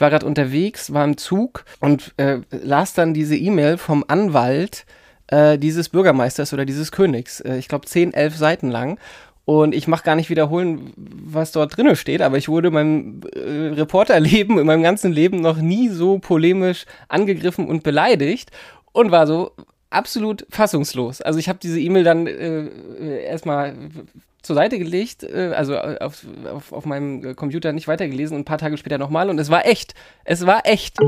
Ich war gerade unterwegs, war im Zug und äh, las dann diese E-Mail vom Anwalt äh, dieses Bürgermeisters oder dieses Königs. Äh, ich glaube, zehn, elf Seiten lang. Und ich mache gar nicht wiederholen, was dort drinne steht, aber ich wurde in meinem äh, Reporterleben, in meinem ganzen Leben noch nie so polemisch angegriffen und beleidigt und war so absolut fassungslos. Also ich habe diese E-Mail dann äh, erstmal zur Seite gelegt, äh, also auf, auf, auf meinem Computer nicht weitergelesen und ein paar Tage später nochmal und es war echt. Es war echt.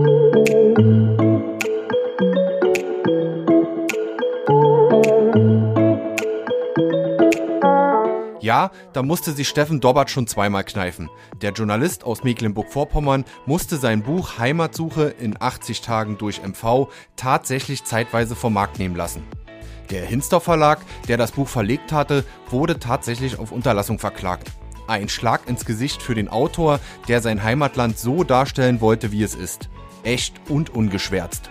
Ja, da musste sich Steffen Dobbert schon zweimal kneifen. Der Journalist aus Mecklenburg-Vorpommern musste sein Buch Heimatsuche in 80 Tagen durch MV tatsächlich zeitweise vom Markt nehmen lassen. Der Hinsdorf Verlag, der das Buch verlegt hatte, wurde tatsächlich auf Unterlassung verklagt. Ein Schlag ins Gesicht für den Autor, der sein Heimatland so darstellen wollte, wie es ist. Echt und ungeschwärzt.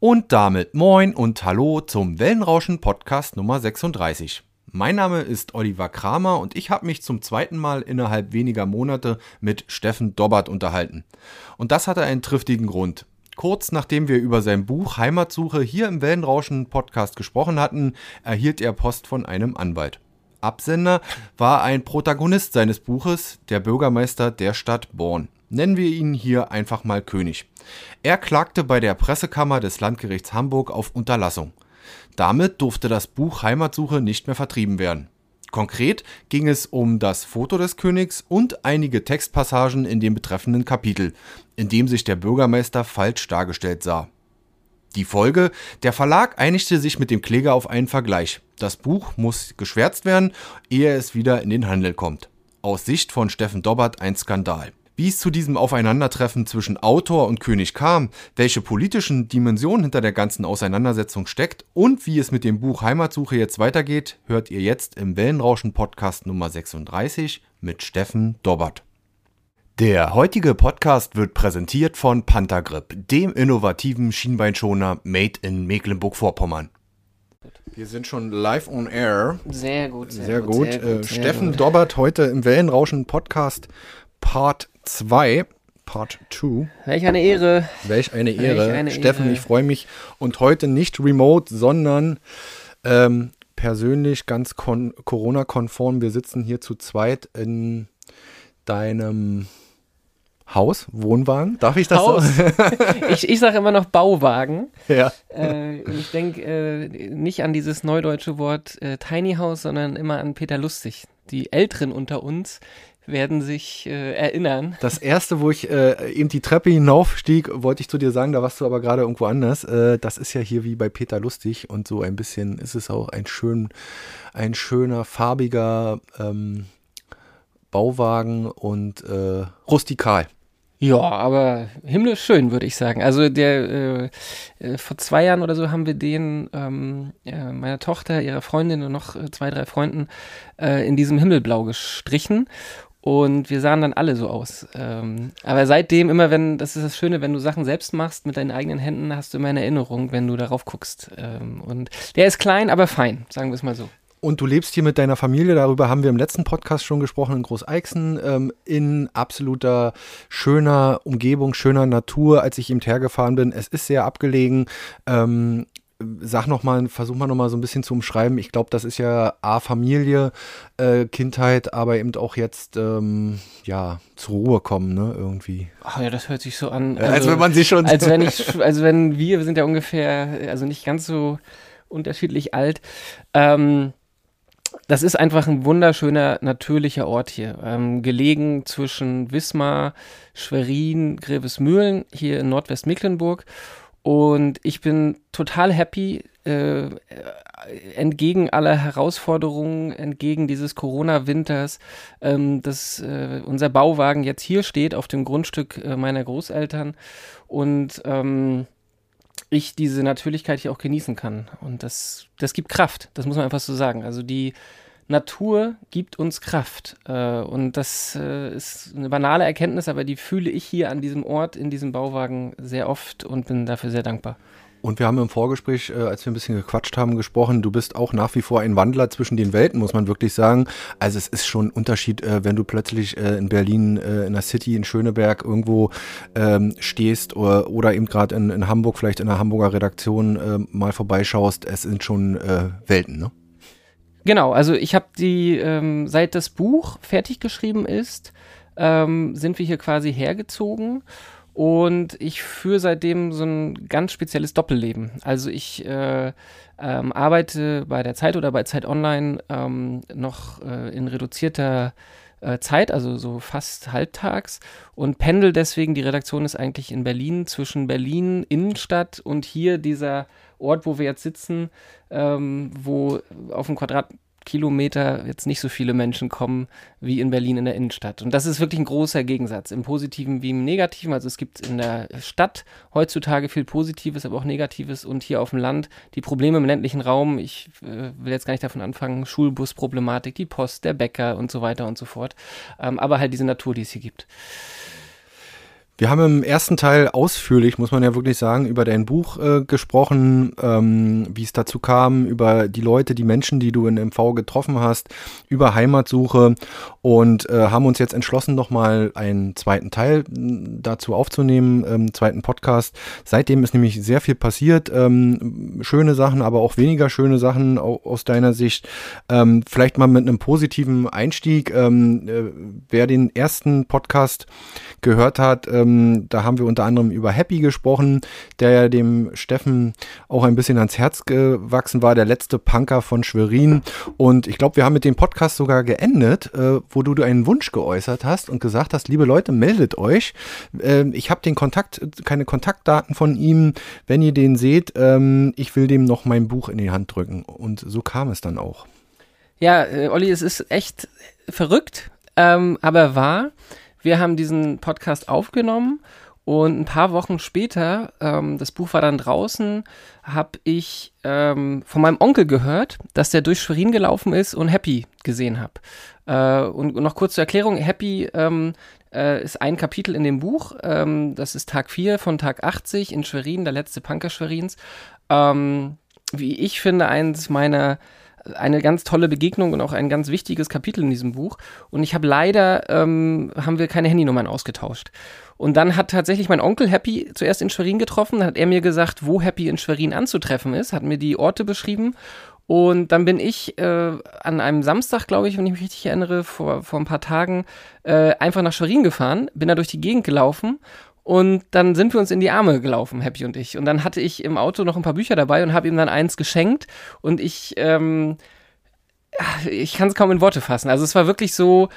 Und damit moin und hallo zum Wellenrauschen Podcast Nummer 36. Mein Name ist Oliver Kramer und ich habe mich zum zweiten Mal innerhalb weniger Monate mit Steffen Dobbert unterhalten. Und das hatte einen triftigen Grund. Kurz nachdem wir über sein Buch Heimatsuche hier im Wellenrauschen Podcast gesprochen hatten, erhielt er Post von einem Anwalt. Absender war ein Protagonist seines Buches, der Bürgermeister der Stadt Born. Nennen wir ihn hier einfach mal König. Er klagte bei der Pressekammer des Landgerichts Hamburg auf Unterlassung. Damit durfte das Buch Heimatsuche nicht mehr vertrieben werden. Konkret ging es um das Foto des Königs und einige Textpassagen in dem betreffenden Kapitel, in dem sich der Bürgermeister falsch dargestellt sah. Die Folge, der Verlag einigte sich mit dem Kläger auf einen Vergleich. Das Buch muss geschwärzt werden, ehe es wieder in den Handel kommt. Aus Sicht von Steffen Dobbert ein Skandal. Wie es zu diesem Aufeinandertreffen zwischen Autor und König kam, welche politischen Dimensionen hinter der ganzen Auseinandersetzung steckt und wie es mit dem Buch Heimatsuche jetzt weitergeht, hört ihr jetzt im Wellenrauschen Podcast Nummer 36 mit Steffen Dobbert. Der heutige Podcast wird präsentiert von Panthergrip, dem innovativen Schienbeinschoner made in Mecklenburg-Vorpommern. Wir sind schon live on air. Sehr gut, sehr, sehr gut. gut. Sehr gut äh, sehr Steffen gut. Dobbert heute im Wellenrauschen Podcast Part 2. Part 2. Welch eine Ehre. Welch eine Ehre. Welch eine Steffen, Ehre. ich freue mich. Und heute nicht remote, sondern ähm, persönlich ganz Corona-konform. Wir sitzen hier zu zweit in deinem Haus, Wohnwagen. Darf ich das Haus. so? ich ich sage immer noch Bauwagen. Ja. Äh, ich denke äh, nicht an dieses neudeutsche Wort äh, Tiny House, sondern immer an Peter Lustig. Die Älteren unter uns, werden sich äh, erinnern. Das erste, wo ich äh, eben die Treppe hinaufstieg, wollte ich zu dir sagen, da warst du aber gerade irgendwo anders. Äh, das ist ja hier wie bei Peter Lustig und so ein bisschen ist es auch ein schön, ein schöner, farbiger ähm, Bauwagen und äh, rustikal. Ja, aber himmlisch schön, würde ich sagen. Also der äh, äh, vor zwei Jahren oder so haben wir den ähm, äh, meiner Tochter, ihrer Freundin und noch äh, zwei, drei Freunden äh, in diesem Himmelblau gestrichen. Und wir sahen dann alle so aus. Ähm, aber seitdem immer, wenn, das ist das Schöne, wenn du Sachen selbst machst mit deinen eigenen Händen, hast du immer eine Erinnerung, wenn du darauf guckst. Ähm, und der ist klein, aber fein, sagen wir es mal so. Und du lebst hier mit deiner Familie, darüber haben wir im letzten Podcast schon gesprochen, in Großeixen, ähm, in absoluter schöner Umgebung, schöner Natur, als ich eben hergefahren bin. Es ist sehr abgelegen. Ähm, sag noch mal, versuch mal noch mal so ein bisschen zu umschreiben. Ich glaube, das ist ja A, Familie, äh, Kindheit, aber eben auch jetzt, ähm, ja, zur Ruhe kommen, ne, irgendwie. Ach ja, das hört sich so an. Also, als wenn man sich schon. Als wenn ich, also wenn wir, wir sind ja ungefähr, also nicht ganz so unterschiedlich alt. Ähm, das ist einfach ein wunderschöner, natürlicher Ort hier. Ähm, gelegen zwischen Wismar, Schwerin, Grevesmühlen, hier in Nordwestmecklenburg. Und ich bin total happy, äh, entgegen aller Herausforderungen, entgegen dieses Corona-Winters, ähm, dass äh, unser Bauwagen jetzt hier steht auf dem Grundstück äh, meiner Großeltern und ähm, ich diese Natürlichkeit hier auch genießen kann. Und das, das gibt Kraft, das muss man einfach so sagen. Also die Natur gibt uns Kraft. Äh, und das äh, ist eine banale Erkenntnis, aber die fühle ich hier an diesem Ort, in diesem Bauwagen sehr oft und bin dafür sehr dankbar. Und wir haben im Vorgespräch, äh, als wir ein bisschen gequatscht haben, gesprochen, du bist auch nach wie vor ein Wandler zwischen den Welten, muss man wirklich sagen. Also es ist schon ein Unterschied, wenn du plötzlich in Berlin, in der City, in Schöneberg irgendwo ähm, stehst oder, eben gerade in, Hamburg, vielleicht in der Hamburger Redaktion äh, mal vorbeischaust. Es sind schon Welten, ne? Genau, also ich habe die, ähm, seit das Buch fertig geschrieben ist, ähm, sind wir hier quasi hergezogen und ich führe seitdem so ein ganz spezielles Doppelleben. Also ich äh, ähm, arbeite bei der Zeit oder bei Zeit Online ähm, noch äh, in reduzierter äh, Zeit, also so fast halbtags und pendel deswegen, die Redaktion ist eigentlich in Berlin, zwischen Berlin, Innenstadt und hier dieser Ort, wo wir jetzt sitzen, ähm, wo auf dem Quadrat Kilometer jetzt nicht so viele Menschen kommen wie in Berlin in der Innenstadt. Und das ist wirklich ein großer Gegensatz, im Positiven wie im Negativen. Also es gibt in der Stadt heutzutage viel Positives, aber auch Negatives und hier auf dem Land die Probleme im ländlichen Raum. Ich äh, will jetzt gar nicht davon anfangen, Schulbusproblematik, die Post, der Bäcker und so weiter und so fort. Ähm, aber halt diese Natur, die es hier gibt. Wir haben im ersten Teil ausführlich, muss man ja wirklich sagen, über dein Buch äh, gesprochen, ähm, wie es dazu kam, über die Leute, die Menschen, die du in MV getroffen hast, über Heimatsuche und äh, haben uns jetzt entschlossen, nochmal einen zweiten Teil dazu aufzunehmen, ähm, zweiten Podcast. Seitdem ist nämlich sehr viel passiert, ähm, schöne Sachen, aber auch weniger schöne Sachen aus deiner Sicht. Ähm, vielleicht mal mit einem positiven Einstieg. Ähm, äh, wer den ersten Podcast gehört hat, ähm, da haben wir unter anderem über Happy gesprochen, der ja dem Steffen auch ein bisschen ans Herz gewachsen war, der letzte Punker von Schwerin. Und ich glaube, wir haben mit dem Podcast sogar geendet, äh, wo du einen Wunsch geäußert hast und gesagt hast, liebe Leute, meldet euch. Äh, ich habe den Kontakt, keine Kontaktdaten von ihm. Wenn ihr den seht, ähm, ich will dem noch mein Buch in die Hand drücken. Und so kam es dann auch. Ja, äh, Olli, es ist echt verrückt, ähm, aber wahr. Wir haben diesen Podcast aufgenommen und ein paar Wochen später, ähm, das Buch war dann draußen, habe ich ähm, von meinem Onkel gehört, dass der durch Schwerin gelaufen ist und Happy gesehen habe. Äh, und noch kurz zur Erklärung, Happy ähm, äh, ist ein Kapitel in dem Buch. Ähm, das ist Tag 4 von Tag 80 in Schwerin, der letzte Punker Schwerins. Ähm, wie ich finde, eins meiner eine ganz tolle Begegnung und auch ein ganz wichtiges Kapitel in diesem Buch. Und ich habe leider, ähm, haben wir keine Handynummern ausgetauscht. Und dann hat tatsächlich mein Onkel Happy zuerst in Schwerin getroffen. Dann hat er mir gesagt, wo Happy in Schwerin anzutreffen ist, hat mir die Orte beschrieben. Und dann bin ich äh, an einem Samstag, glaube ich, wenn ich mich richtig erinnere, vor, vor ein paar Tagen, äh, einfach nach Schwerin gefahren, bin da durch die Gegend gelaufen und dann sind wir uns in die Arme gelaufen, Happy und ich. Und dann hatte ich im Auto noch ein paar Bücher dabei und habe ihm dann eins geschenkt. Und ich, ähm, ich kann es kaum in Worte fassen. Also es war wirklich so,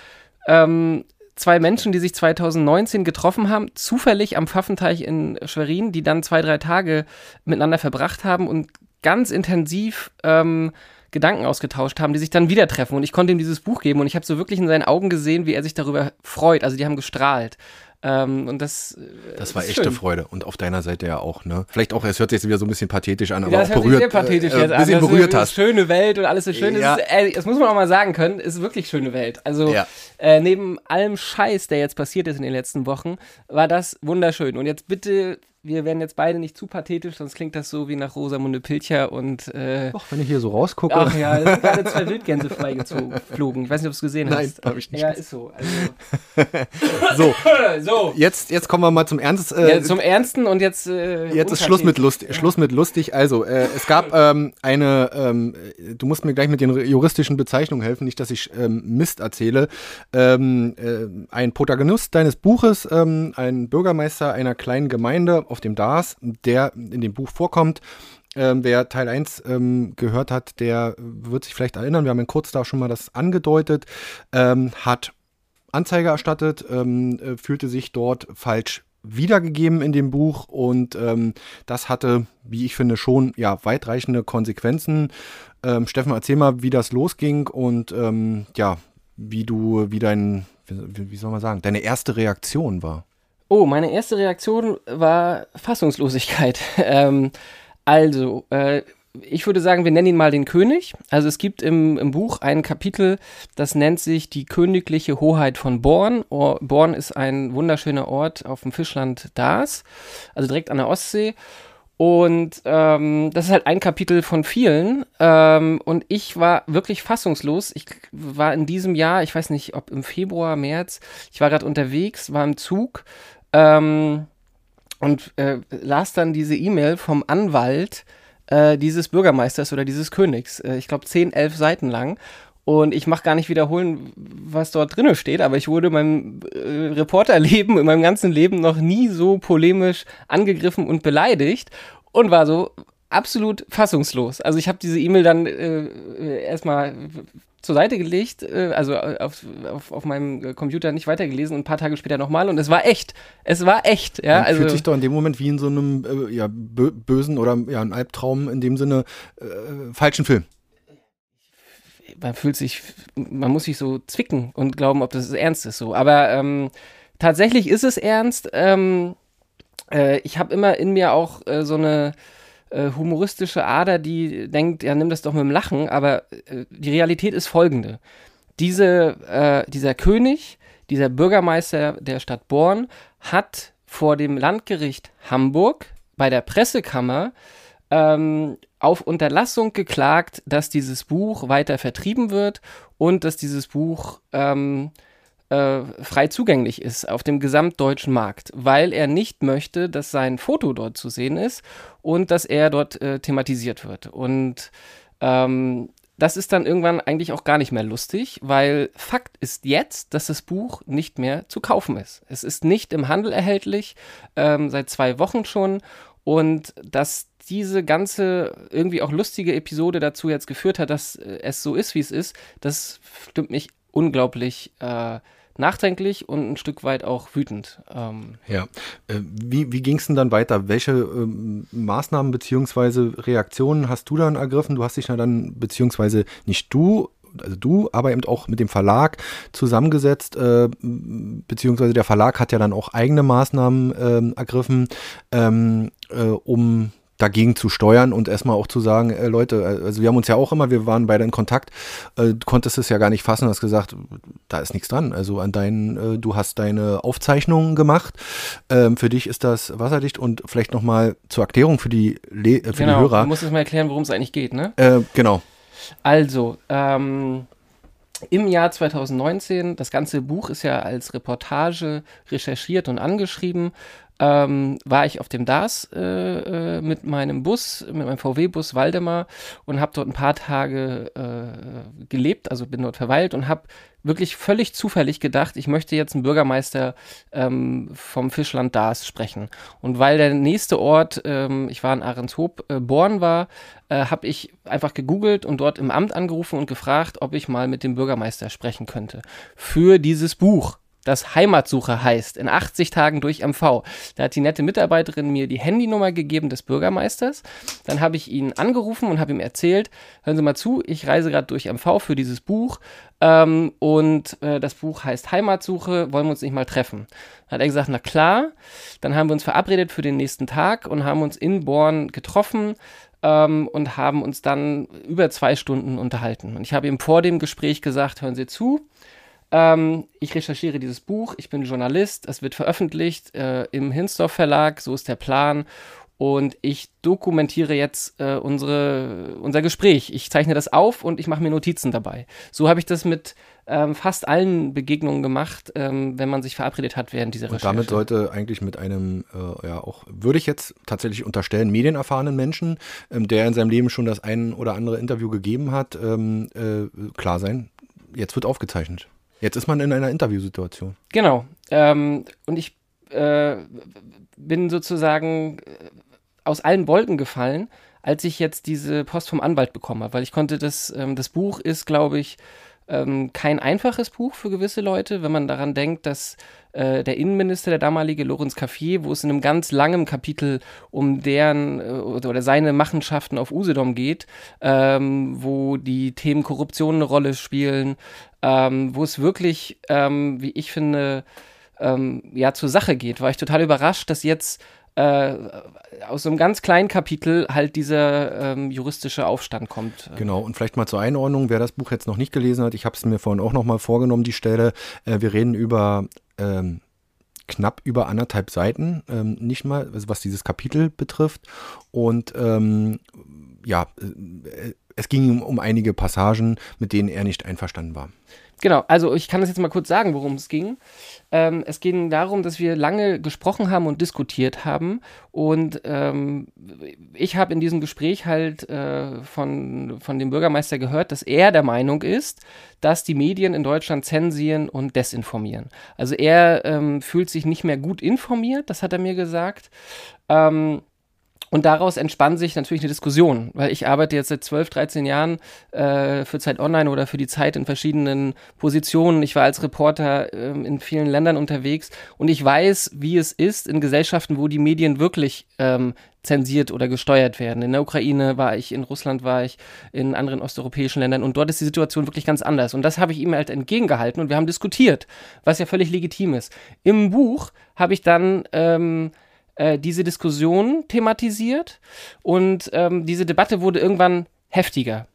ähm, zwei Menschen, die sich 2019 getroffen haben, zufällig am Pfaffenteich in Schwerin, die dann zwei, drei Tage miteinander verbracht haben und ganz intensiv ähm, Gedanken ausgetauscht haben, die sich dann wieder treffen. Und ich konnte ihm dieses Buch geben und ich habe so wirklich in seinen Augen gesehen, wie er sich darüber freut. Also die haben gestrahlt. Ähm, und das, äh, das war echte schön. Freude und auf deiner Seite ja auch, ne? Vielleicht auch, es hört sich jetzt wieder so ein bisschen pathetisch an, aber ja, auch berührt. Sehr pathetisch äh, jetzt ein bisschen an, berührt hast. Schöne Welt und alles so schön. Ja. Das, ist, äh, das muss man auch mal sagen können, ist wirklich schöne Welt. Also ja. äh, neben allem Scheiß, der jetzt passiert ist in den letzten Wochen, war das wunderschön. Und jetzt bitte wir werden jetzt beide nicht zu pathetisch, sonst klingt das so wie nach Rosamunde Pilcher und. Äh, Doch, wenn ich hier so rausgucke. Ach ja, es sind gerade zwei Wildgänse freigeflogen. Ich weiß nicht, ob du es gesehen Nein, hast. Nein, habe ich nicht. Ja, ist so. Also. so, so. Jetzt, jetzt kommen wir mal zum Ernst. Äh, ja, zum Ernsten und jetzt. Äh, jetzt ist Schluss mit, Lust, ja. Schluss mit lustig. Also, äh, es gab ähm, eine. Ähm, du musst mir gleich mit den juristischen Bezeichnungen helfen, nicht, dass ich ähm, Mist erzähle. Ähm, äh, ein Protagonist deines Buches, ähm, ein Bürgermeister einer kleinen Gemeinde auf dem Dars, der in dem Buch vorkommt. Ähm, wer Teil 1 ähm, gehört hat, der wird sich vielleicht erinnern, wir haben in kurz da schon mal das angedeutet, ähm, hat Anzeige erstattet, ähm, äh, fühlte sich dort falsch wiedergegeben in dem Buch und ähm, das hatte, wie ich finde, schon ja weitreichende Konsequenzen. Ähm, Steffen, erzähl mal, wie das losging und ja, wie du, wie dein, wie, wie soll man sagen, deine erste Reaktion war. Oh, meine erste Reaktion war Fassungslosigkeit. ähm, also, äh, ich würde sagen, wir nennen ihn mal den König. Also es gibt im, im Buch ein Kapitel, das nennt sich die königliche Hoheit von Born. Born ist ein wunderschöner Ort auf dem Fischland Dars, also direkt an der Ostsee. Und ähm, das ist halt ein Kapitel von vielen. Ähm, und ich war wirklich fassungslos. Ich war in diesem Jahr, ich weiß nicht, ob im Februar, März, ich war gerade unterwegs, war im Zug ähm, und äh, las dann diese E-Mail vom Anwalt äh, dieses Bürgermeisters oder dieses Königs. Äh, ich glaube, zehn, elf Seiten lang. Und ich mache gar nicht wiederholen, was dort drin steht, aber ich wurde in meinem äh, Reporterleben, in meinem ganzen Leben noch nie so polemisch angegriffen und beleidigt und war so absolut fassungslos. Also ich habe diese E-Mail dann äh, erstmal zur Seite gelegt, äh, also auf, auf, auf meinem Computer nicht weitergelesen und ein paar Tage später nochmal und es war echt. Es war echt, ja. Man also, fühlt sich doch in dem Moment wie in so einem äh, ja, bösen oder ja, einem Albtraum, in dem Sinne äh, falschen Film man fühlt sich, man muss sich so zwicken und glauben, ob das ernst ist so. Aber ähm, tatsächlich ist es ernst. Ähm, äh, ich habe immer in mir auch äh, so eine äh, humoristische Ader, die denkt, ja, nimm das doch mit dem Lachen. Aber äh, die Realität ist folgende. Diese, äh, dieser König, dieser Bürgermeister der Stadt Born hat vor dem Landgericht Hamburg bei der Pressekammer ähm, auf Unterlassung geklagt, dass dieses Buch weiter vertrieben wird und dass dieses Buch ähm, äh, frei zugänglich ist auf dem gesamtdeutschen Markt, weil er nicht möchte, dass sein Foto dort zu sehen ist und dass er dort äh, thematisiert wird. Und ähm, das ist dann irgendwann eigentlich auch gar nicht mehr lustig, weil Fakt ist jetzt, dass das Buch nicht mehr zu kaufen ist. Es ist nicht im Handel erhältlich, ähm, seit zwei Wochen schon. Und dass diese ganze irgendwie auch lustige Episode dazu jetzt geführt hat, dass äh, es so ist, wie es ist, das stimmt mich unglaublich äh, nachdenklich und ein Stück weit auch wütend. Ähm ja, äh, wie, wie ging es denn dann weiter? Welche ähm, Maßnahmen bzw. Reaktionen hast du dann ergriffen? Du hast dich ja dann, beziehungsweise nicht du, also du, aber eben auch mit dem Verlag zusammengesetzt, äh, beziehungsweise der Verlag hat ja dann auch eigene Maßnahmen äh, ergriffen, ähm, äh, um dagegen zu steuern und erstmal auch zu sagen, äh, Leute, also wir haben uns ja auch immer, wir waren beide in Kontakt, äh, du konntest es ja gar nicht fassen, hast gesagt, da ist nichts dran. Also an deinen, äh, du hast deine Aufzeichnungen gemacht. Ähm, für dich ist das wasserdicht und vielleicht nochmal zur Erklärung für die, Le äh, für genau, die Hörer. Du musst es mal erklären, worum es eigentlich geht, ne? Äh, genau. Also, ähm, im Jahr 2019, das ganze Buch ist ja als Reportage recherchiert und angeschrieben, ähm, war ich auf dem DAS äh, äh, mit meinem Bus, mit meinem VW-Bus Waldemar und habe dort ein paar Tage äh, gelebt, also bin dort verweilt und habe wirklich völlig zufällig gedacht, ich möchte jetzt einen Bürgermeister ähm, vom Fischland Dars sprechen. Und weil der nächste Ort, ähm, ich war in Ahrenshoop, äh, Born war, äh, habe ich einfach gegoogelt und dort im Amt angerufen und gefragt, ob ich mal mit dem Bürgermeister sprechen könnte. Für dieses Buch das Heimatsuche heißt, in 80 Tagen durch MV. Da hat die nette Mitarbeiterin mir die Handynummer gegeben des Bürgermeisters. Dann habe ich ihn angerufen und habe ihm erzählt, hören Sie mal zu, ich reise gerade durch MV für dieses Buch ähm, und äh, das Buch heißt Heimatsuche, wollen wir uns nicht mal treffen? Dann hat er gesagt, na klar. Dann haben wir uns verabredet für den nächsten Tag und haben uns in Born getroffen ähm, und haben uns dann über zwei Stunden unterhalten. Und ich habe ihm vor dem Gespräch gesagt, hören Sie zu, ähm, ich recherchiere dieses Buch, ich bin Journalist, es wird veröffentlicht äh, im Hinsdorf Verlag, so ist der Plan. Und ich dokumentiere jetzt äh, unsere, unser Gespräch. Ich zeichne das auf und ich mache mir Notizen dabei. So habe ich das mit ähm, fast allen Begegnungen gemacht, ähm, wenn man sich verabredet hat während dieser Recherche. Und damit sollte eigentlich mit einem, äh, ja auch, würde ich jetzt tatsächlich unterstellen, medienerfahrenen Menschen, ähm, der in seinem Leben schon das ein oder andere Interview gegeben hat, ähm, äh, klar sein, jetzt wird aufgezeichnet. Jetzt ist man in einer Interviewsituation. Genau. Ähm, und ich äh, bin sozusagen äh, aus allen Wolken gefallen, als ich jetzt diese Post vom Anwalt bekommen habe, weil ich konnte das, ähm, das Buch ist, glaube ich, ähm, kein einfaches Buch für gewisse Leute, wenn man daran denkt, dass äh, der Innenminister, der damalige Lorenz Caffier, wo es in einem ganz langen Kapitel um deren äh, oder seine Machenschaften auf Usedom geht, ähm, wo die Themen Korruption eine Rolle spielen, ähm, wo es wirklich, ähm, wie ich finde, ähm, ja zur Sache geht, war ich total überrascht, dass jetzt äh, aus so einem ganz kleinen Kapitel halt dieser ähm, juristische Aufstand kommt. Genau, und vielleicht mal zur Einordnung, wer das Buch jetzt noch nicht gelesen hat, ich habe es mir vorhin auch noch mal vorgenommen, die Stelle. Äh, wir reden über ähm, knapp über anderthalb Seiten, ähm, nicht mal, was dieses Kapitel betrifft. Und ähm, ja, äh, es ging um einige Passagen, mit denen er nicht einverstanden war. Genau, also ich kann das jetzt mal kurz sagen, worum es ging. Ähm, es ging darum, dass wir lange gesprochen haben und diskutiert haben. Und ähm, ich habe in diesem Gespräch halt äh, von, von dem Bürgermeister gehört, dass er der Meinung ist, dass die Medien in Deutschland zensieren und desinformieren. Also er ähm, fühlt sich nicht mehr gut informiert, das hat er mir gesagt. Ähm, und daraus entspann sich natürlich eine Diskussion, weil ich arbeite jetzt seit 12, 13 Jahren äh, für Zeit Online oder für die Zeit in verschiedenen Positionen. Ich war als Reporter äh, in vielen Ländern unterwegs und ich weiß, wie es ist in Gesellschaften, wo die Medien wirklich ähm, zensiert oder gesteuert werden. In der Ukraine war ich, in Russland war ich, in anderen osteuropäischen Ländern und dort ist die Situation wirklich ganz anders. Und das habe ich ihm halt entgegengehalten und wir haben diskutiert, was ja völlig legitim ist. Im Buch habe ich dann ähm, äh, diese Diskussion thematisiert und ähm, diese Debatte wurde irgendwann heftiger.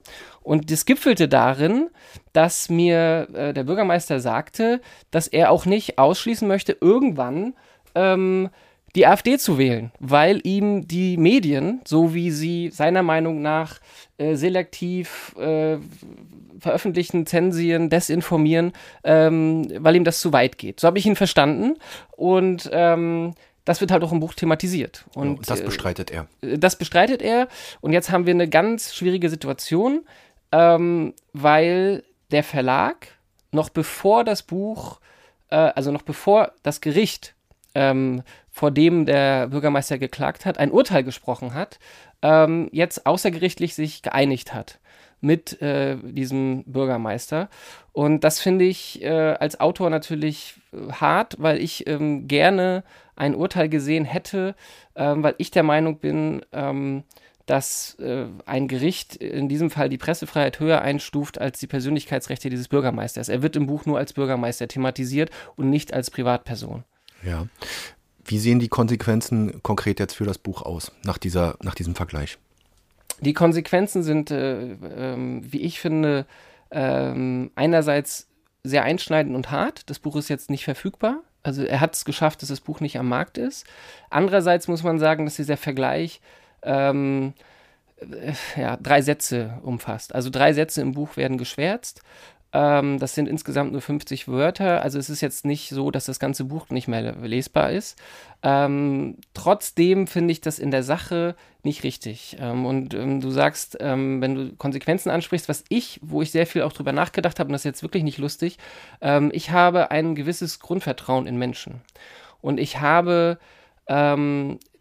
Und das gipfelte darin, dass mir äh, der Bürgermeister sagte, dass er auch nicht ausschließen möchte, irgendwann ähm, die AfD zu wählen, weil ihm die Medien, so wie sie seiner Meinung nach äh, selektiv äh, veröffentlichen, zensieren, desinformieren, ähm, weil ihm das zu weit geht. So habe ich ihn verstanden. Und ähm, das wird halt auch im Buch thematisiert. Und das äh, bestreitet er. Das bestreitet er. Und jetzt haben wir eine ganz schwierige Situation, ähm, weil der Verlag noch bevor das Buch, äh, also noch bevor das Gericht, ähm, vor dem der Bürgermeister geklagt hat, ein Urteil gesprochen hat, ähm, jetzt außergerichtlich sich geeinigt hat mit äh, diesem Bürgermeister. Und das finde ich äh, als Autor natürlich äh, hart, weil ich ähm, gerne ein Urteil gesehen hätte, ähm, weil ich der Meinung bin, ähm, dass äh, ein Gericht in diesem Fall die Pressefreiheit höher einstuft als die Persönlichkeitsrechte dieses Bürgermeisters. Er wird im Buch nur als Bürgermeister thematisiert und nicht als Privatperson. Ja. Wie sehen die Konsequenzen konkret jetzt für das Buch aus, nach, dieser, nach diesem Vergleich? Die Konsequenzen sind, äh, äh, wie ich finde, äh, einerseits sehr einschneidend und hart. Das Buch ist jetzt nicht verfügbar. Also er hat es geschafft, dass das Buch nicht am Markt ist. Andererseits muss man sagen, dass dieser Vergleich ähm, äh, ja, drei Sätze umfasst. Also drei Sätze im Buch werden geschwärzt ähm, das sind insgesamt nur 50 Wörter. Also es ist jetzt nicht so, dass das ganze Buch nicht mehr lesbar ist. Ähm, trotzdem finde ich das in der Sache nicht richtig. Ähm, und ähm, du sagst, ähm, wenn du Konsequenzen ansprichst, was ich, wo ich sehr viel auch drüber nachgedacht habe, und das ist jetzt wirklich nicht lustig, ähm, ich habe ein gewisses Grundvertrauen in Menschen. Und ich habe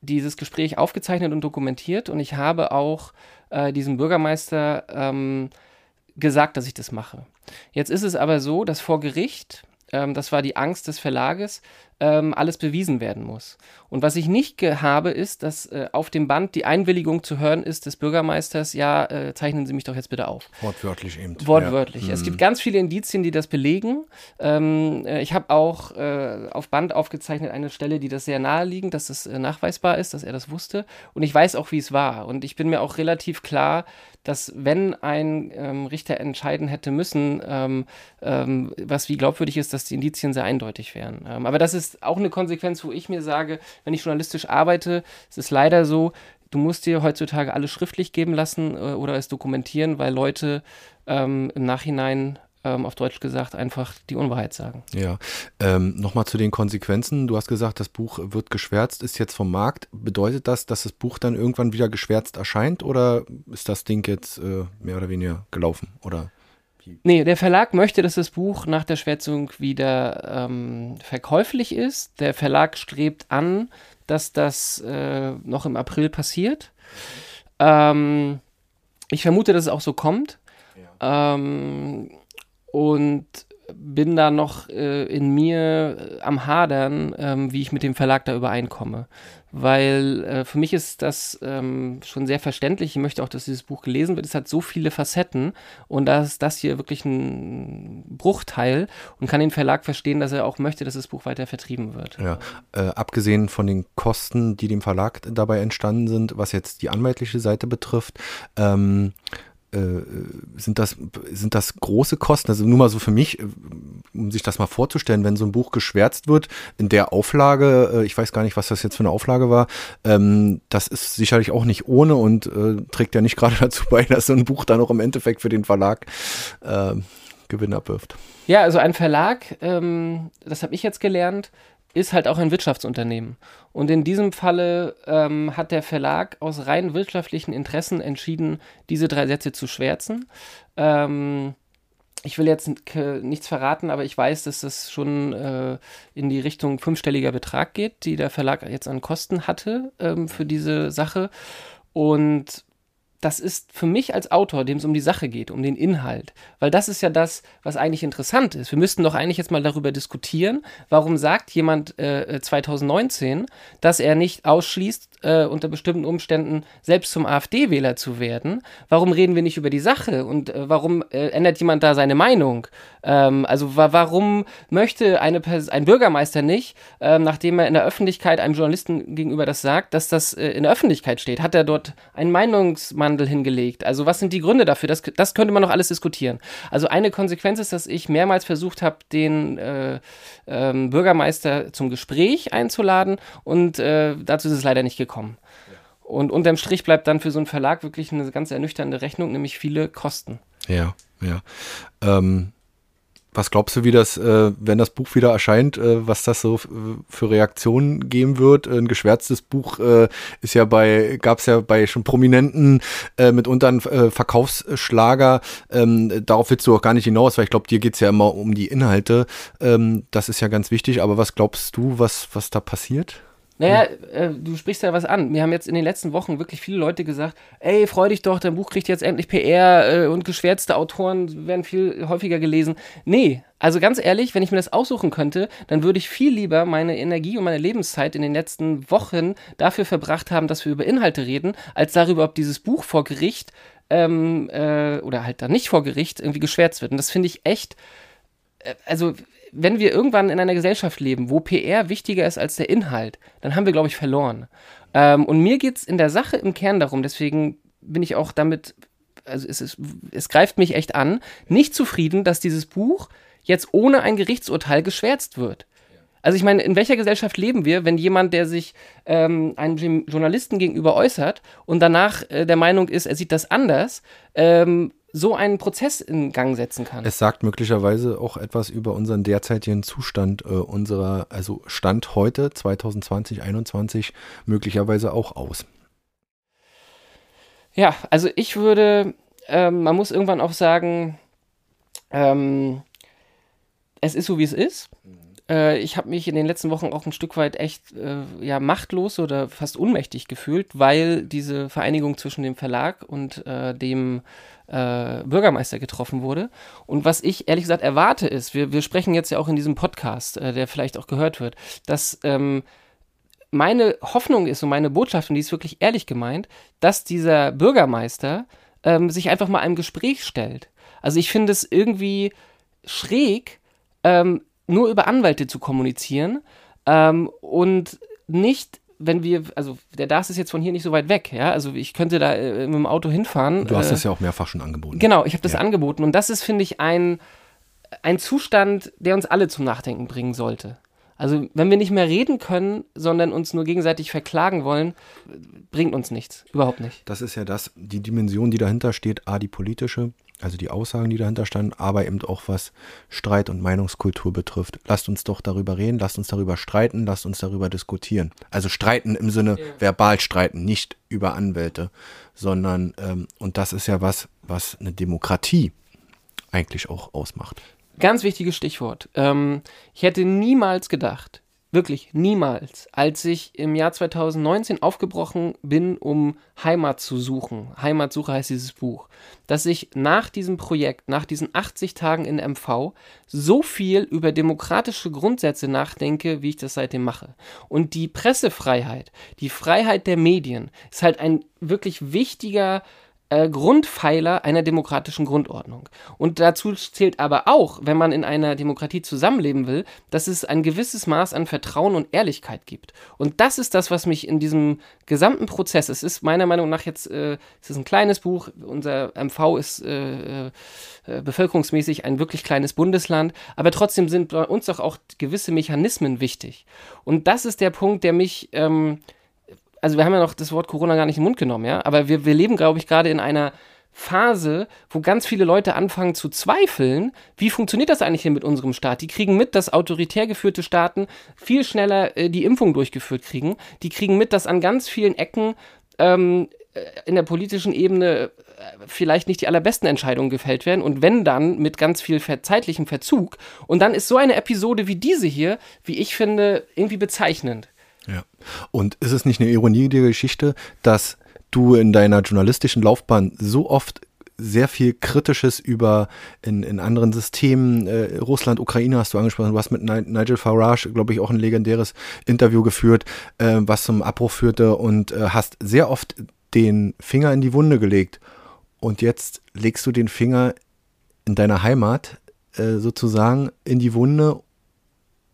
dieses Gespräch aufgezeichnet und dokumentiert und ich habe auch äh, diesem Bürgermeister gesagt, dass ich das mache. Jetzt ist es aber so, dass vor Gericht, ähm, das war die Angst des Verlages, ähm, alles bewiesen werden muss. Und was ich nicht habe, ist, dass äh, auf dem Band die Einwilligung zu hören ist des Bürgermeisters, ja, äh, zeichnen Sie mich doch jetzt bitte auf. Wortwörtlich eben. Wortwörtlich. Ja. Es mhm. gibt ganz viele Indizien, die das belegen. Ähm, äh, ich habe auch äh, auf Band aufgezeichnet eine Stelle, die das sehr naheliegend, dass es äh, nachweisbar ist, dass er das wusste. Und ich weiß auch, wie es war. Und ich bin mir auch relativ klar, dass wenn ein ähm, Richter entscheiden hätte müssen, ähm, ähm, was wie glaubwürdig ist, dass die Indizien sehr eindeutig wären. Ähm, aber das ist auch eine Konsequenz, wo ich mir sage, wenn ich journalistisch arbeite, es ist leider so, du musst dir heutzutage alles schriftlich geben lassen äh, oder es dokumentieren, weil Leute ähm, im Nachhinein ähm, auf Deutsch gesagt, einfach die Unwahrheit sagen. Ja, ähm, nochmal zu den Konsequenzen. Du hast gesagt, das Buch wird geschwärzt, ist jetzt vom Markt. Bedeutet das, dass das Buch dann irgendwann wieder geschwärzt erscheint oder ist das Ding jetzt äh, mehr oder weniger gelaufen? Oder? Nee, der Verlag möchte, dass das Buch nach der Schwärzung wieder ähm, verkäuflich ist. Der Verlag strebt an, dass das äh, noch im April passiert. Ähm, ich vermute, dass es auch so kommt. Ja. Ähm, und bin da noch äh, in mir äh, am Hadern, ähm, wie ich mit dem Verlag da übereinkomme. Weil äh, für mich ist das ähm, schon sehr verständlich. Ich möchte auch, dass dieses Buch gelesen wird. Es hat so viele Facetten und da ist das hier wirklich ein Bruchteil und kann den Verlag verstehen, dass er auch möchte, dass das Buch weiter vertrieben wird. Ja, äh, abgesehen von den Kosten, die dem Verlag dabei entstanden sind, was jetzt die anwaltliche Seite betrifft, ähm, äh, sind, das, sind das große Kosten? Also nur mal so für mich, äh, um sich das mal vorzustellen, wenn so ein Buch geschwärzt wird, in der Auflage, äh, ich weiß gar nicht, was das jetzt für eine Auflage war, ähm, das ist sicherlich auch nicht ohne und äh, trägt ja nicht gerade dazu bei, dass so ein Buch dann auch im Endeffekt für den Verlag äh, Gewinn abwirft. Ja, also ein Verlag, ähm, das habe ich jetzt gelernt, ist halt auch ein Wirtschaftsunternehmen. Und in diesem Falle ähm, hat der Verlag aus rein wirtschaftlichen Interessen entschieden, diese drei Sätze zu schwärzen. Ähm, ich will jetzt nichts verraten, aber ich weiß, dass das schon äh, in die Richtung fünfstelliger Betrag geht, die der Verlag jetzt an Kosten hatte ähm, für diese Sache. Und das ist für mich als Autor, dem es um die Sache geht, um den Inhalt. Weil das ist ja das, was eigentlich interessant ist. Wir müssten doch eigentlich jetzt mal darüber diskutieren, warum sagt jemand äh, 2019, dass er nicht ausschließt, äh, unter bestimmten Umständen selbst zum AfD-Wähler zu werden. Warum reden wir nicht über die Sache und äh, warum äh, ändert jemand da seine Meinung? Ähm, also wa warum möchte eine ein Bürgermeister nicht, ähm, nachdem er in der Öffentlichkeit einem Journalisten gegenüber das sagt, dass das äh, in der Öffentlichkeit steht? Hat er dort einen Meinungsmandel hingelegt? Also was sind die Gründe dafür? Das, das könnte man noch alles diskutieren. Also eine Konsequenz ist, dass ich mehrmals versucht habe, den äh, ähm, Bürgermeister zum Gespräch einzuladen und äh, dazu ist es leider nicht gekommen. Und unterm Strich bleibt dann für so einen Verlag wirklich eine ganz ernüchternde Rechnung, nämlich viele Kosten. Ja, ja. Ähm, was glaubst du, wie das, äh, wenn das Buch wieder erscheint, äh, was das so für Reaktionen geben wird? Ein geschwärztes Buch äh, ist ja bei, gab es ja bei schon Prominenten äh, mitunter einen äh, Verkaufsschlager. Ähm, darauf willst du auch gar nicht hinaus, weil ich glaube, dir geht's ja immer um die Inhalte. Ähm, das ist ja ganz wichtig. Aber was glaubst du, was, was da passiert? Naja, äh, du sprichst ja was an. Wir haben jetzt in den letzten Wochen wirklich viele Leute gesagt, ey, freu dich doch, dein Buch kriegt jetzt endlich PR äh, und geschwärzte Autoren werden viel häufiger gelesen. Nee, also ganz ehrlich, wenn ich mir das aussuchen könnte, dann würde ich viel lieber meine Energie und meine Lebenszeit in den letzten Wochen dafür verbracht haben, dass wir über Inhalte reden, als darüber, ob dieses Buch vor Gericht ähm, äh, oder halt dann nicht vor Gericht irgendwie geschwärzt wird. Und das finde ich echt, äh, also wenn wir irgendwann in einer Gesellschaft leben, wo PR wichtiger ist als der Inhalt, dann haben wir, glaube ich, verloren. Ähm, und mir geht es in der Sache im Kern darum, deswegen bin ich auch damit, also es, ist, es greift mich echt an, nicht zufrieden, dass dieses Buch jetzt ohne ein Gerichtsurteil geschwärzt wird. Also ich meine, in welcher Gesellschaft leben wir, wenn jemand, der sich ähm, einem Journalisten gegenüber äußert und danach äh, der Meinung ist, er sieht das anders, ähm, so einen Prozess in Gang setzen kann. Es sagt möglicherweise auch etwas über unseren derzeitigen Zustand äh, unserer, also Stand heute 2020, 2021 möglicherweise auch aus. Ja, also ich würde, ähm, man muss irgendwann auch sagen, ähm, es ist so, wie es ist. Äh, ich habe mich in den letzten Wochen auch ein Stück weit echt äh, ja, machtlos oder fast ohnmächtig gefühlt, weil diese Vereinigung zwischen dem Verlag und äh, dem äh, Bürgermeister getroffen wurde. Und was ich ehrlich gesagt erwarte ist, wir, wir sprechen jetzt ja auch in diesem Podcast, äh, der vielleicht auch gehört wird, dass ähm, meine Hoffnung ist und meine Botschaft, und die ist wirklich ehrlich gemeint, dass dieser Bürgermeister ähm, sich einfach mal einem Gespräch stellt. Also ich finde es irgendwie schräg, ähm, nur über Anwälte zu kommunizieren ähm, und nicht wenn wir, also der DAS ist jetzt von hier nicht so weit weg, ja, also ich könnte da äh, mit dem Auto hinfahren. Du hast äh, das ja auch mehrfach schon angeboten. Genau, ich habe das ja. angeboten und das ist, finde ich, ein, ein Zustand, der uns alle zum Nachdenken bringen sollte. Also wenn wir nicht mehr reden können, sondern uns nur gegenseitig verklagen wollen, bringt uns nichts, überhaupt nicht. Das ist ja das, die Dimension, die dahinter steht, a, die politische, also die Aussagen, die dahinter standen, aber eben auch was Streit und Meinungskultur betrifft. Lasst uns doch darüber reden, lasst uns darüber streiten, lasst uns darüber diskutieren. Also streiten im Sinne ja. verbal streiten, nicht über Anwälte, sondern, ähm, und das ist ja was, was eine Demokratie eigentlich auch ausmacht. Ganz wichtiges Stichwort. Ähm, ich hätte niemals gedacht, Wirklich niemals. Als ich im Jahr 2019 aufgebrochen bin, um Heimat zu suchen, Heimatsuche heißt dieses Buch, dass ich nach diesem Projekt, nach diesen 80 Tagen in MV, so viel über demokratische Grundsätze nachdenke, wie ich das seitdem mache. Und die Pressefreiheit, die Freiheit der Medien ist halt ein wirklich wichtiger äh, Grundpfeiler einer demokratischen Grundordnung. Und dazu zählt aber auch, wenn man in einer Demokratie zusammenleben will, dass es ein gewisses Maß an Vertrauen und Ehrlichkeit gibt. Und das ist das, was mich in diesem gesamten Prozess, es ist meiner Meinung nach jetzt, äh, es ist ein kleines Buch, unser MV ist äh, äh, bevölkerungsmäßig ein wirklich kleines Bundesland, aber trotzdem sind bei uns doch auch gewisse Mechanismen wichtig. Und das ist der Punkt, der mich ähm, also wir haben ja noch das Wort Corona gar nicht in den Mund genommen, ja, aber wir, wir leben, glaube ich, gerade in einer Phase, wo ganz viele Leute anfangen zu zweifeln, wie funktioniert das eigentlich hier mit unserem Staat? Die kriegen mit, dass autoritär geführte Staaten viel schneller äh, die Impfung durchgeführt kriegen. Die kriegen mit, dass an ganz vielen Ecken ähm, äh, in der politischen Ebene äh, vielleicht nicht die allerbesten Entscheidungen gefällt werden und wenn dann mit ganz viel zeitlichem Verzug. Und dann ist so eine Episode wie diese hier, wie ich finde, irgendwie bezeichnend. Ja. Und ist es nicht eine Ironie der Geschichte, dass du in deiner journalistischen Laufbahn so oft sehr viel Kritisches über in, in anderen Systemen, äh, Russland, Ukraine hast du angesprochen, du hast mit Nigel Farage, glaube ich, auch ein legendäres Interview geführt, äh, was zum Abbruch führte und äh, hast sehr oft den Finger in die Wunde gelegt. Und jetzt legst du den Finger in deiner Heimat äh, sozusagen in die Wunde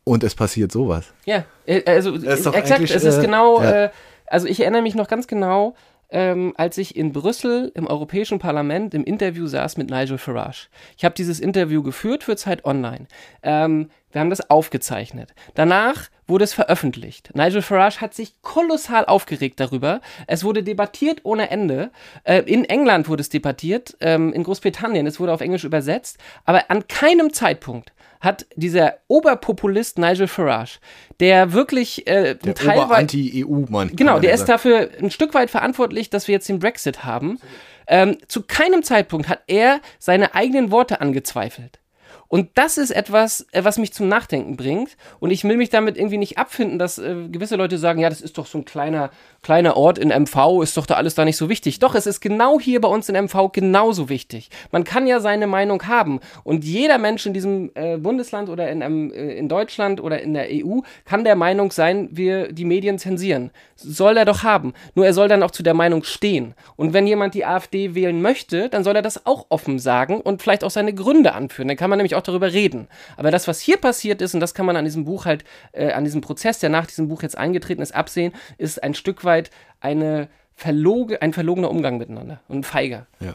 und es passiert sowas. Ja, äh, also exakt, es ist äh, genau, ja. äh, also ich erinnere mich noch ganz genau, ähm, als ich in Brüssel im Europäischen Parlament im Interview saß mit Nigel Farage. Ich habe dieses Interview geführt für Zeit Online. Ähm, wir haben das aufgezeichnet. Danach wurde es veröffentlicht. Nigel Farage hat sich kolossal aufgeregt darüber. Es wurde debattiert ohne Ende. Äh, in England wurde es debattiert, ähm, in Großbritannien, es wurde auf Englisch übersetzt. Aber an keinem Zeitpunkt hat dieser Oberpopulist Nigel Farage, der wirklich äh, der teilweise Anti-EU-Mann. Genau, der ist dafür ein Stück weit verantwortlich, dass wir jetzt den Brexit haben. Ähm, zu keinem Zeitpunkt hat er seine eigenen Worte angezweifelt. Und das ist etwas, äh, was mich zum Nachdenken bringt. Und ich will mich damit irgendwie nicht abfinden, dass äh, gewisse Leute sagen, ja, das ist doch so ein kleiner, kleiner Ort in MV, ist doch da alles da nicht so wichtig. Doch, es ist genau hier bei uns in MV genauso wichtig. Man kann ja seine Meinung haben. Und jeder Mensch in diesem äh, Bundesland oder in, ähm, in Deutschland oder in der EU kann der Meinung sein, wir die Medien zensieren. Soll er doch haben. Nur er soll dann auch zu der Meinung stehen. Und wenn jemand die AfD wählen möchte, dann soll er das auch offen sagen und vielleicht auch seine Gründe anführen. Dann kann man nämlich auch darüber reden. Aber das, was hier passiert ist, und das kann man an diesem Buch halt, äh, an diesem Prozess, der nach diesem Buch jetzt eingetreten ist, absehen, ist ein Stück weit eine verloge, ein verlogener Umgang miteinander und feiger. Ja.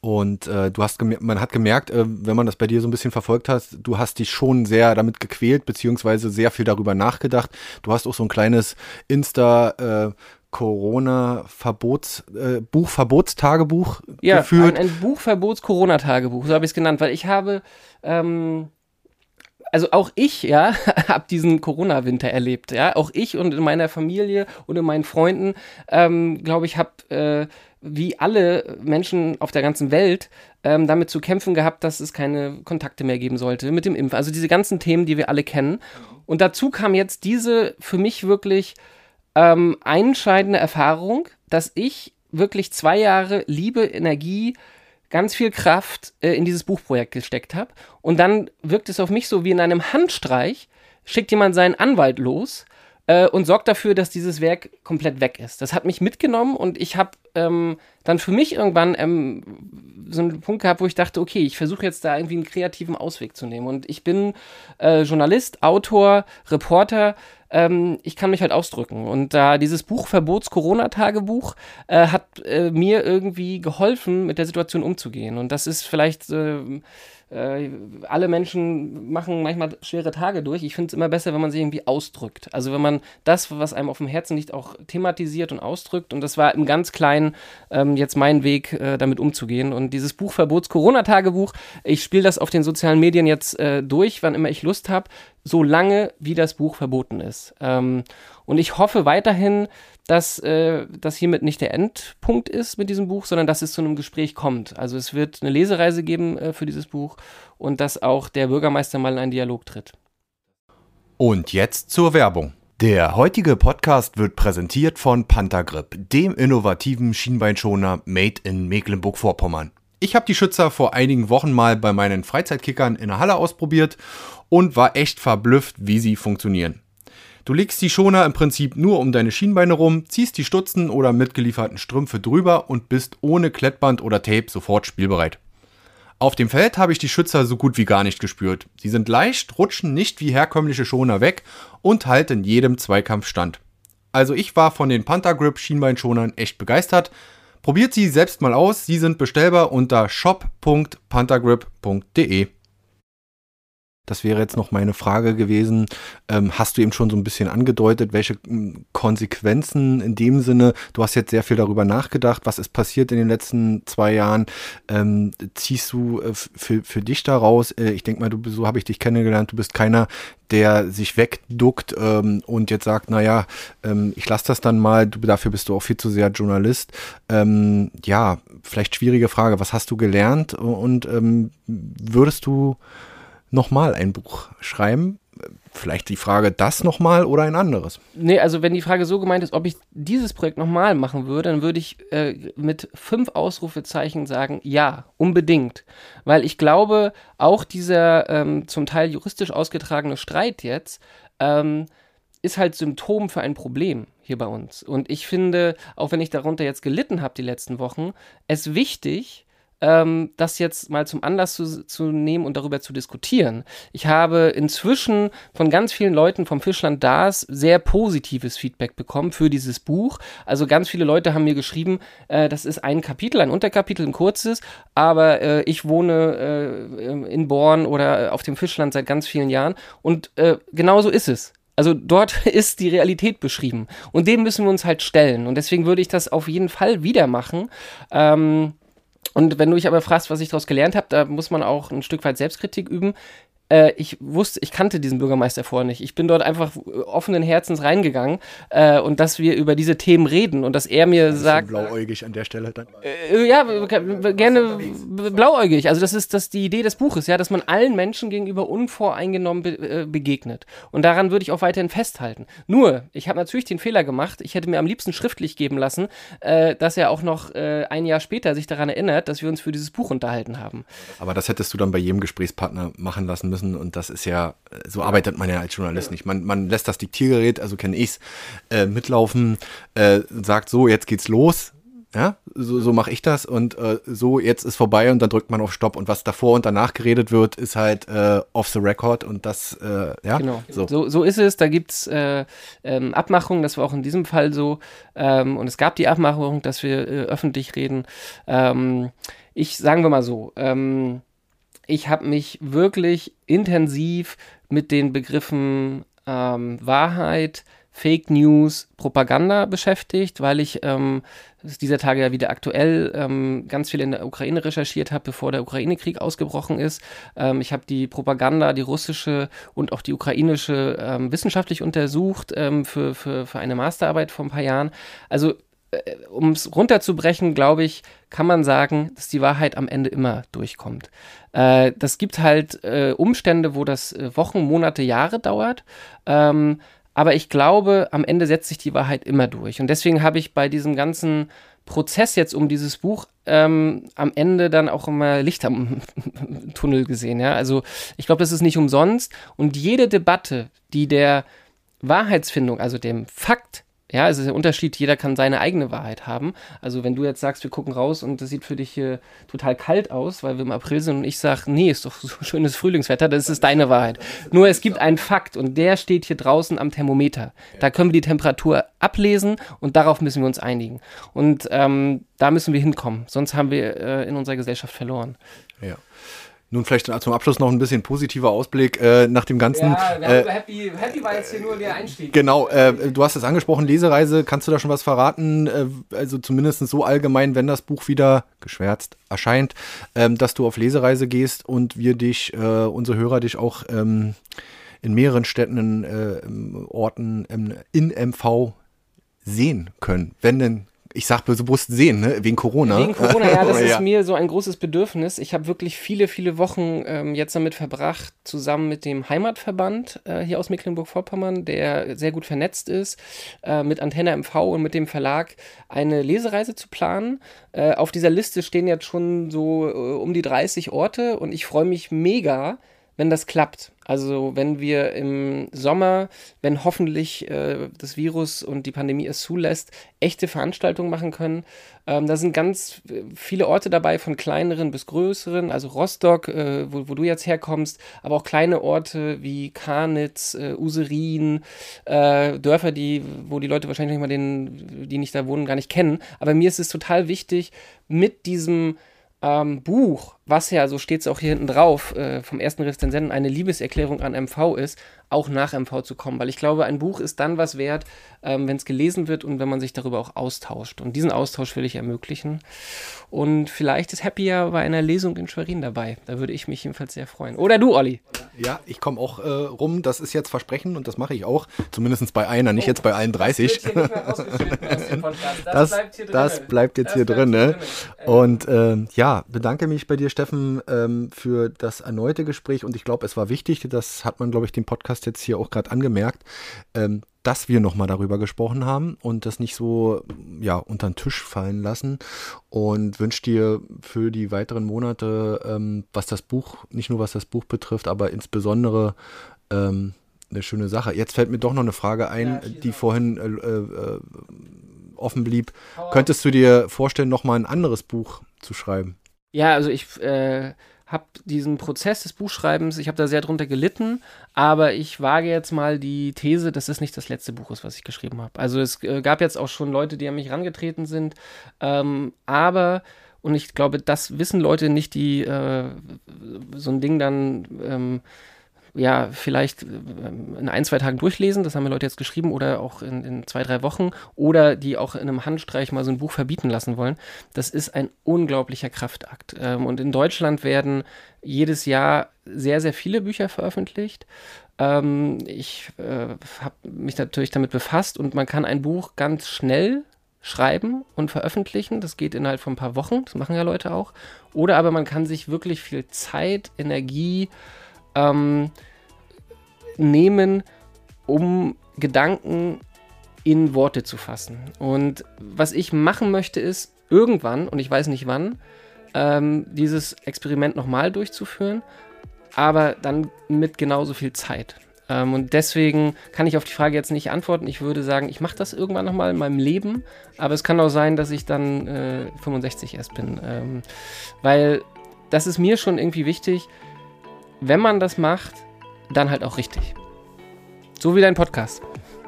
Und äh, du hast man hat gemerkt, äh, wenn man das bei dir so ein bisschen verfolgt hat, du hast dich schon sehr damit gequält, beziehungsweise sehr viel darüber nachgedacht. Du hast auch so ein kleines Insta- äh, Corona-Verbots, äh, Buchverbotstagebuch ja, geführt. Ein, ein Buchverbots-Corona-Tagebuch, so habe ich es genannt, weil ich habe, ähm, also auch ich, ja, habe diesen Corona-Winter erlebt, ja, auch ich und in meiner Familie und in meinen Freunden, ähm, glaube ich, habe äh, wie alle Menschen auf der ganzen Welt ähm, damit zu kämpfen gehabt, dass es keine Kontakte mehr geben sollte mit dem Impfen. Also diese ganzen Themen, die wir alle kennen. Und dazu kam jetzt diese für mich wirklich ähm, einschneidende Erfahrung, dass ich wirklich zwei Jahre Liebe, Energie, ganz viel Kraft äh, in dieses Buchprojekt gesteckt habe. Und dann wirkt es auf mich so wie in einem Handstreich, schickt jemand seinen Anwalt los äh, und sorgt dafür, dass dieses Werk komplett weg ist. Das hat mich mitgenommen und ich habe ähm, dann für mich irgendwann ähm, so einen Punkt gehabt, wo ich dachte, okay, ich versuche jetzt da irgendwie einen kreativen Ausweg zu nehmen. Und ich bin äh, Journalist, Autor, Reporter ähm, ich kann mich halt ausdrücken. Und da dieses Buch Verbots Corona-Tagebuch äh, hat äh, mir irgendwie geholfen, mit der Situation umzugehen. Und das ist vielleicht äh, alle Menschen machen manchmal schwere Tage durch. Ich finde es immer besser, wenn man sich irgendwie ausdrückt. Also wenn man das, was einem auf dem Herzen liegt, auch thematisiert und ausdrückt. Und das war im ganz Kleinen ähm, jetzt mein Weg, äh, damit umzugehen. Und dieses Buch Verbots Corona-Tagebuch, ich spiele das auf den sozialen Medien jetzt äh, durch, wann immer ich Lust habe, so lange wie das Buch verboten ist. Ähm, und ich hoffe weiterhin, dass äh, das hiermit nicht der Endpunkt ist mit diesem Buch, sondern dass es zu einem Gespräch kommt. Also es wird eine Lesereise geben äh, für dieses Buch und dass auch der Bürgermeister mal in einen Dialog tritt. Und jetzt zur Werbung. Der heutige Podcast wird präsentiert von Panthergrip, dem innovativen Schienbeinschoner made in Mecklenburg-Vorpommern. Ich habe die Schützer vor einigen Wochen mal bei meinen Freizeitkickern in der Halle ausprobiert und war echt verblüfft, wie sie funktionieren. Du legst die Schoner im Prinzip nur um deine Schienbeine rum, ziehst die Stutzen oder mitgelieferten Strümpfe drüber und bist ohne Klettband oder Tape sofort spielbereit. Auf dem Feld habe ich die Schützer so gut wie gar nicht gespürt. Sie sind leicht, rutschen nicht wie herkömmliche Schoner weg und halten jedem Zweikampf stand. Also ich war von den Panther Grip Schienbeinschonern echt begeistert. Probiert sie selbst mal aus. Sie sind bestellbar unter shop.panthergrip.de. Das wäre jetzt noch meine Frage gewesen. Ähm, hast du eben schon so ein bisschen angedeutet, welche hm, Konsequenzen in dem Sinne, du hast jetzt sehr viel darüber nachgedacht, was ist passiert in den letzten zwei Jahren, ähm, ziehst du äh, für, für dich daraus? Äh, ich denke mal, du, so habe ich dich kennengelernt, du bist keiner, der sich wegduckt ähm, und jetzt sagt, naja, ähm, ich lasse das dann mal, du, dafür bist du auch viel zu sehr Journalist. Ähm, ja, vielleicht schwierige Frage, was hast du gelernt und ähm, würdest du nochmal ein Buch schreiben? Vielleicht die Frage, das nochmal oder ein anderes? Nee, also wenn die Frage so gemeint ist, ob ich dieses Projekt nochmal machen würde, dann würde ich äh, mit fünf Ausrufezeichen sagen, ja, unbedingt. Weil ich glaube, auch dieser ähm, zum Teil juristisch ausgetragene Streit jetzt ähm, ist halt Symptom für ein Problem hier bei uns. Und ich finde, auch wenn ich darunter jetzt gelitten habe die letzten Wochen, es wichtig, ähm, das jetzt mal zum Anlass zu, zu nehmen und darüber zu diskutieren. Ich habe inzwischen von ganz vielen Leuten vom Fischland Das sehr positives Feedback bekommen für dieses Buch. Also ganz viele Leute haben mir geschrieben, äh, das ist ein Kapitel, ein Unterkapitel, ein kurzes, aber äh, ich wohne äh, in Born oder auf dem Fischland seit ganz vielen Jahren und äh, genauso ist es. Also dort ist die Realität beschrieben und dem müssen wir uns halt stellen und deswegen würde ich das auf jeden Fall wieder machen. Ähm, und wenn du dich aber fragst, was ich daraus gelernt habe, da muss man auch ein Stück weit Selbstkritik üben äh, ich wusste, ich kannte diesen Bürgermeister vorher nicht. Ich bin dort einfach offenen Herzens reingegangen äh, und dass wir über diese Themen reden und dass er mir sagt. Blauäugig an der Stelle dann. Äh, ja, gerne blauäugig. Also das ist das die Idee des Buches, ja, dass man allen Menschen gegenüber unvoreingenommen be äh, begegnet. Und daran würde ich auch weiterhin festhalten. Nur, ich habe natürlich den Fehler gemacht. Ich hätte mir am liebsten schriftlich geben lassen, äh, dass er auch noch äh, ein Jahr später sich daran erinnert, dass wir uns für dieses Buch unterhalten haben. Aber das hättest du dann bei jedem Gesprächspartner machen lassen müssen müssen und das ist ja, so arbeitet man ja als Journalist nicht. Man, man lässt das Diktiergerät, also kenne ich's, äh, mitlaufen, äh, sagt so, jetzt geht's los, ja, so, so mache ich das und äh, so, jetzt ist vorbei und dann drückt man auf Stopp und was davor und danach geredet wird, ist halt äh, off the record und das, äh, ja. Genau, so. so, so ist es. Da gibt es äh, ähm, Abmachungen, das war auch in diesem Fall so ähm, und es gab die Abmachung, dass wir äh, öffentlich reden. Ähm, ich, sagen wir mal so, ähm, ich habe mich wirklich intensiv mit den Begriffen ähm, Wahrheit, Fake News, Propaganda beschäftigt, weil ich ähm, dieser Tage ja wieder aktuell ähm, ganz viel in der Ukraine recherchiert habe, bevor der Ukraine-Krieg ausgebrochen ist. Ähm, ich habe die Propaganda, die russische und auch die ukrainische ähm, wissenschaftlich untersucht ähm, für, für, für eine Masterarbeit vor ein paar Jahren. Also um es runterzubrechen, glaube ich, kann man sagen, dass die Wahrheit am Ende immer durchkommt. Äh, das gibt halt äh, Umstände, wo das äh, Wochen, Monate, Jahre dauert. Ähm, aber ich glaube, am Ende setzt sich die Wahrheit immer durch. Und deswegen habe ich bei diesem ganzen Prozess jetzt um dieses Buch ähm, am Ende dann auch immer Licht am Tunnel gesehen. Ja? Also ich glaube, das ist nicht umsonst. Und jede Debatte, die der Wahrheitsfindung, also dem Fakt ja, es ist der Unterschied, jeder kann seine eigene Wahrheit haben. Also wenn du jetzt sagst, wir gucken raus und das sieht für dich hier total kalt aus, weil wir im April sind und ich sage, nee, ist doch so schönes Frühlingswetter, das ist deine Wahrheit. Nur es gibt einen Fakt und der steht hier draußen am Thermometer. Da können wir die Temperatur ablesen und darauf müssen wir uns einigen. Und ähm, da müssen wir hinkommen, sonst haben wir äh, in unserer Gesellschaft verloren. Ja. Nun vielleicht zum Abschluss noch ein bisschen positiver Ausblick äh, nach dem ganzen. Ja, äh, happy, happy war jetzt hier nur der Einstieg. Genau, äh, du hast es angesprochen, Lesereise. Kannst du da schon was verraten? Äh, also zumindest so allgemein, wenn das Buch wieder geschwärzt erscheint, ähm, dass du auf Lesereise gehst und wir dich, äh, unsere Hörer dich auch ähm, in mehreren Städten, äh, Orten in MV sehen können, wenn denn ich sag bewusst sehen, ne? wegen Corona. Wegen Corona, ja, das ist mir so ein großes Bedürfnis. Ich habe wirklich viele, viele Wochen ähm, jetzt damit verbracht, zusammen mit dem Heimatverband äh, hier aus Mecklenburg-Vorpommern, der sehr gut vernetzt ist, äh, mit Antenne MV und mit dem Verlag eine Lesereise zu planen. Äh, auf dieser Liste stehen jetzt schon so äh, um die 30 Orte und ich freue mich mega, wenn das klappt. Also wenn wir im Sommer, wenn hoffentlich äh, das Virus und die Pandemie es zulässt, echte Veranstaltungen machen können. Ähm, da sind ganz viele Orte dabei, von kleineren bis größeren, also Rostock, äh, wo, wo, du jetzt herkommst, aber auch kleine Orte wie Karnitz, äh, Userin, äh, Dörfer, die, wo die Leute wahrscheinlich nicht mal den, die nicht da wohnen, gar nicht kennen. Aber mir ist es total wichtig, mit diesem ähm, Buch, was ja, so steht es auch hier hinten drauf, äh, vom ersten Rezensenten eine Liebeserklärung an MV ist, auch nach MV zu kommen. Weil ich glaube, ein Buch ist dann was wert, ähm, wenn es gelesen wird und wenn man sich darüber auch austauscht. Und diesen Austausch will ich ermöglichen. Und vielleicht ist Happy ja bei einer Lesung in Schwerin dabei. Da würde ich mich jedenfalls sehr freuen. Oder du, Olli? Ja, ich komme auch äh, rum. Das ist jetzt Versprechen und das mache ich auch. Zumindest bei einer, nicht oh, jetzt bei allen 30. Das, das, bleibt, hier das bleibt jetzt das hier drin. Ne? Und äh, ja, bedanke mich bei dir, Steffen, ähm, für das erneute Gespräch. Und ich glaube, es war wichtig. Das hat man, glaube ich, dem Podcast jetzt hier auch gerade angemerkt. Ähm, dass wir nochmal darüber gesprochen haben und das nicht so ja, unter den Tisch fallen lassen. Und wünsche dir für die weiteren Monate, ähm, was das Buch, nicht nur was das Buch betrifft, aber insbesondere ähm, eine schöne Sache. Jetzt fällt mir doch noch eine Frage ein, ja, die vorhin äh, äh, offen blieb. Könntest du dir vorstellen, nochmal ein anderes Buch zu schreiben? Ja, also ich äh, habe diesen Prozess des Buchschreibens, ich habe da sehr drunter gelitten, aber ich wage jetzt mal die These, dass es nicht das letzte Buch ist, was ich geschrieben habe. Also es äh, gab jetzt auch schon Leute, die an mich herangetreten sind, ähm, aber und ich glaube, das wissen Leute nicht, die äh, so ein Ding dann ähm, ja, vielleicht ähm, in ein, zwei Tagen durchlesen, das haben wir Leute jetzt geschrieben, oder auch in, in, zwei, drei Wochen, oder die auch in einem Handstreich mal so ein Buch verbieten lassen wollen. Das ist ein unglaublicher Kraftakt. Ähm, und in Deutschland werden jedes Jahr sehr, sehr viele Bücher veröffentlicht. Ähm, ich äh, habe mich natürlich damit befasst und man kann ein Buch ganz schnell schreiben und veröffentlichen. Das geht innerhalb von ein paar Wochen, das machen ja Leute auch. Oder aber man kann sich wirklich viel Zeit, Energie, ähm, nehmen, um Gedanken in Worte zu fassen. Und was ich machen möchte, ist irgendwann, und ich weiß nicht wann, ähm, dieses Experiment nochmal durchzuführen, aber dann mit genauso viel Zeit. Ähm, und deswegen kann ich auf die Frage jetzt nicht antworten. Ich würde sagen, ich mache das irgendwann nochmal in meinem Leben, aber es kann auch sein, dass ich dann äh, 65 erst bin. Ähm, weil das ist mir schon irgendwie wichtig, wenn man das macht, dann halt auch richtig. So wie dein Podcast.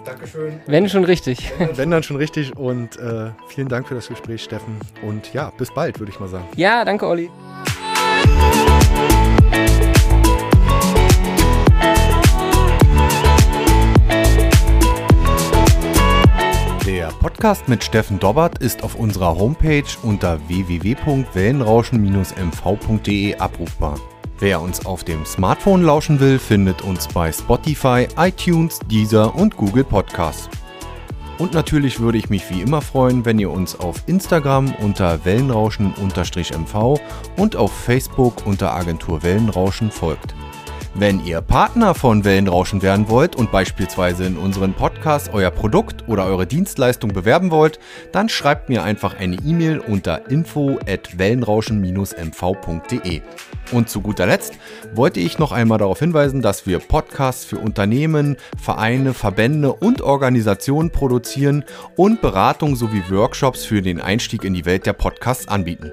Dankeschön. Wenn schon richtig. Wenn dann schon richtig. Und äh, vielen Dank für das Gespräch, Steffen. Und ja, bis bald, würde ich mal sagen. Ja, danke, Olli. Der Podcast mit Steffen Dobbert ist auf unserer Homepage unter www.wellenrauschen-mv.de abrufbar. Wer uns auf dem Smartphone lauschen will, findet uns bei Spotify, iTunes, Deezer und Google Podcasts. Und natürlich würde ich mich wie immer freuen, wenn ihr uns auf Instagram unter Wellenrauschen-MV und auf Facebook unter Agentur Wellenrauschen folgt. Wenn ihr Partner von Wellenrauschen werden wollt und beispielsweise in unseren Podcast euer Produkt oder eure Dienstleistung bewerben wollt, dann schreibt mir einfach eine E-Mail unter info at wellenrauschen-mv.de. Und zu guter Letzt wollte ich noch einmal darauf hinweisen, dass wir Podcasts für Unternehmen, Vereine, Verbände und Organisationen produzieren und Beratung sowie Workshops für den Einstieg in die Welt der Podcasts anbieten.